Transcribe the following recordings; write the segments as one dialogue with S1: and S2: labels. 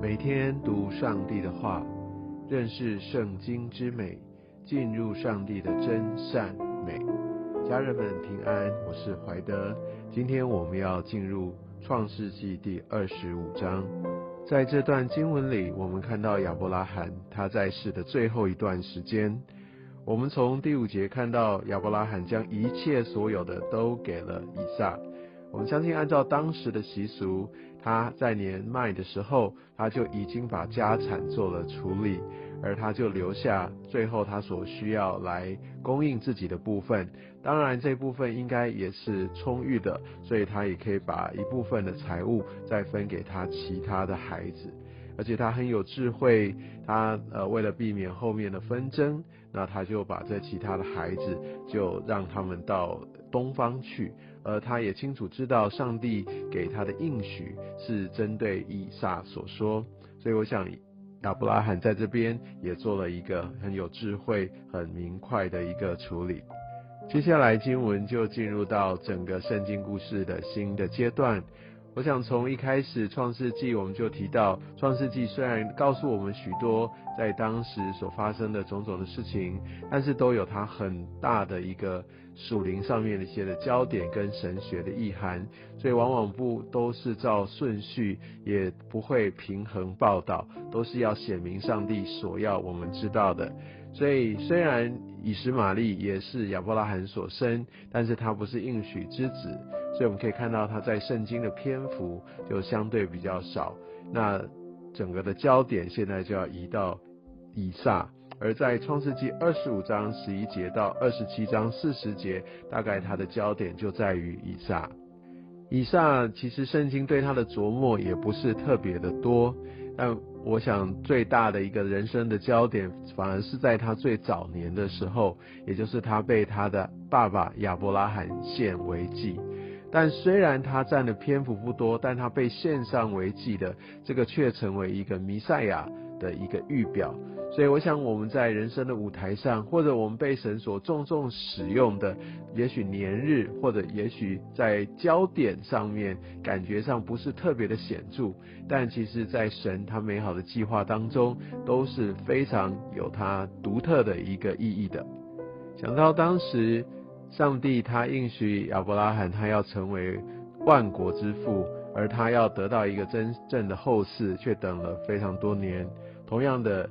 S1: 每天读上帝的话，认识圣经之美，进入上帝的真善美。家人们平安，我是怀德。今天我们要进入创世纪第二十五章。在这段经文里，我们看到亚伯拉罕他在世的最后一段时间。我们从第五节看到亚伯拉罕将一切所有的都给了以撒。我们相信，按照当时的习俗，他在年迈的时候，他就已经把家产做了处理，而他就留下最后他所需要来供应自己的部分。当然，这部分应该也是充裕的，所以他也可以把一部分的财物再分给他其他的孩子。而且他很有智慧，他呃为了避免后面的纷争，那他就把这其他的孩子就让他们到东方去。而他也清楚知道上帝给他的应许是针对以撒所说，所以我想亚伯拉罕在这边也做了一个很有智慧、很明快的一个处理。接下来经文就进入到整个圣经故事的新的阶段。我想从一开始创世纪我们就提到，创世纪虽然告诉我们许多在当时所发生的种种的事情，但是都有它很大的一个属灵上面的一些的焦点跟神学的意涵，所以往往不都是照顺序，也不会平衡报道，都是要显明上帝所要我们知道的。所以虽然以实玛利也是亚伯拉罕所生，但是他不是应许之子。所以我们可以看到他在圣经的篇幅就相对比较少。那整个的焦点现在就要移到以撒，而在创世纪二十五章十一节到二十七章四十节，大概他的焦点就在于以撒。以撒其实圣经对他的琢磨也不是特别的多，但我想最大的一个人生的焦点，反而是在他最早年的时候，也就是他被他的爸爸亚伯拉罕献为祭。但虽然他占的篇幅不多，但他被献上为祭的这个却成为一个弥赛亚的一个预表。所以我想我们在人生的舞台上，或者我们被神所重重使用的，也许年日，或者也许在焦点上面感觉上不是特别的显著，但其实在神他美好的计划当中，都是非常有他独特的一个意义的。想到当时。上帝他应许亚伯拉罕，他要成为万国之父，而他要得到一个真正的后嗣，却等了非常多年。同样的，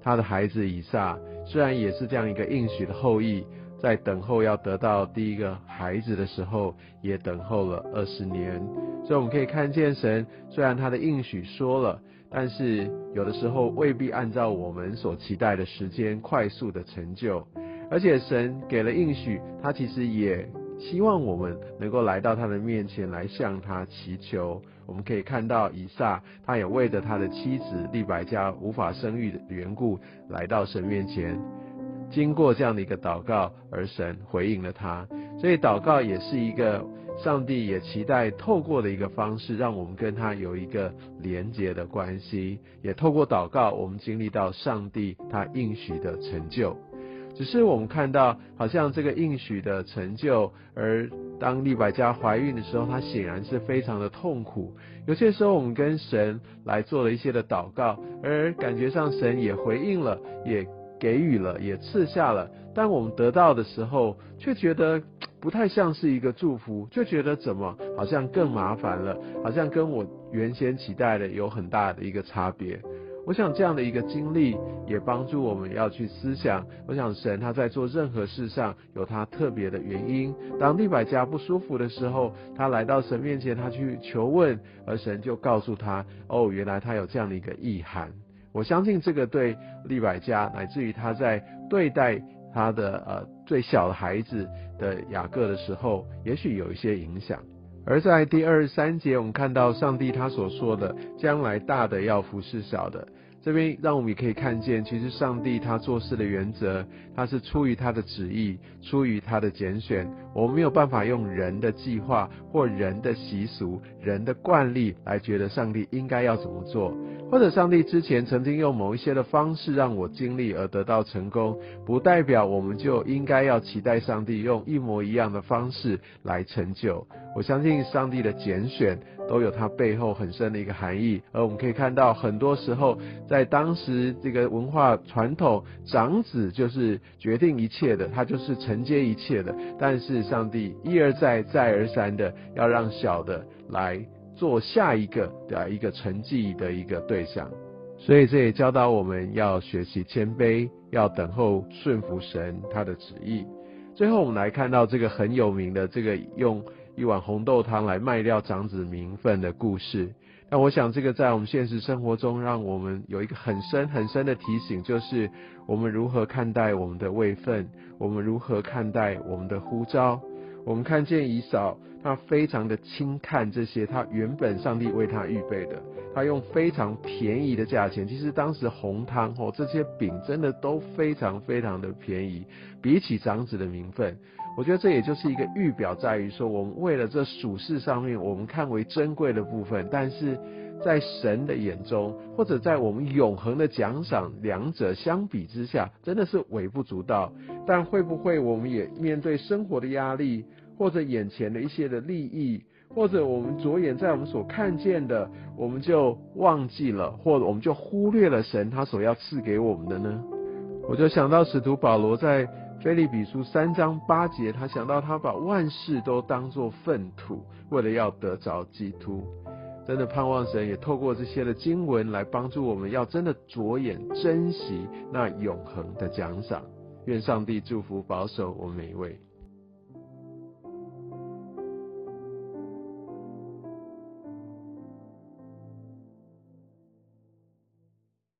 S1: 他的孩子以撒，虽然也是这样一个应许的后裔，在等候要得到第一个孩子的时候，也等候了二十年。所以我们可以看见，神虽然他的应许说了，但是有的时候未必按照我们所期待的时间快速的成就。而且神给了应许，他其实也希望我们能够来到他的面前来向他祈求。我们可以看到以撒，他也为着他的妻子利百加无法生育的缘故，来到神面前。经过这样的一个祷告，而神回应了他。所以祷告也是一个上帝也期待透过的一个方式，让我们跟他有一个连结的关系。也透过祷告，我们经历到上帝他应许的成就。只是我们看到，好像这个应许的成就，而当利百加怀孕的时候，她显然是非常的痛苦。有些时候，我们跟神来做了一些的祷告，而感觉上神也回应了，也给予了，也赐下了，但我们得到的时候，却觉得不太像是一个祝福，就觉得怎么好像更麻烦了，好像跟我原先期待的有很大的一个差别。我想这样的一个经历也帮助我们要去思想。我想神他在做任何事上有他特别的原因。当利百加不舒服的时候，他来到神面前，他去求问，而神就告诉他：哦，原来他有这样的一个意涵。我相信这个对利百加，乃至于他在对待他的呃最小的孩子的雅各的时候，也许有一些影响。而在第二十三节，我们看到上帝他所说的，将来大的要服侍小的，这边让我们也可以看见，其实上帝他做事的原则，他是出于他的旨意，出于他的拣选。我们没有办法用人的计划或人的习俗、人的惯例来觉得上帝应该要怎么做，或者上帝之前曾经用某一些的方式让我经历而得到成功，不代表我们就应该要期待上帝用一模一样的方式来成就。我相信上帝的拣选都有它背后很深的一个含义，而我们可以看到，很多时候在当时这个文化传统，长子就是决定一切的，他就是承接一切的。但是上帝一而再、再而三的要让小的来做下一个的一个承继的一个对象，所以这也教导我们要学习谦卑，要等候顺服神他的旨意。最后，我们来看到这个很有名的这个用。一碗红豆汤来卖掉长子名分的故事，那我想这个在我们现实生活中，让我们有一个很深很深的提醒，就是我们如何看待我们的位分，我们如何看待我们的呼召。我们看见以扫，他非常的轻看这些他原本上帝为他预备的，他用非常便宜的价钱，其实当时红汤哦这些饼真的都非常非常的便宜，比起长子的名分。我觉得这也就是一个预表，在于说，我们为了这属世上面我们看为珍贵的部分，但是在神的眼中，或者在我们永恒的奖赏，两者相比之下，真的是微不足道。但会不会我们也面对生活的压力，或者眼前的一些的利益，或者我们着眼在我们所看见的，我们就忘记了，或者我们就忽略了神他所要赐给我们的呢？我就想到使徒保罗在。菲利比书三章八节，他想到他把万事都当作粪土，为了要得着基督。真的盼望神也透过这些的经文来帮助我们，要真的着眼珍惜那永恒的奖赏。愿上帝祝福保守我们每一位。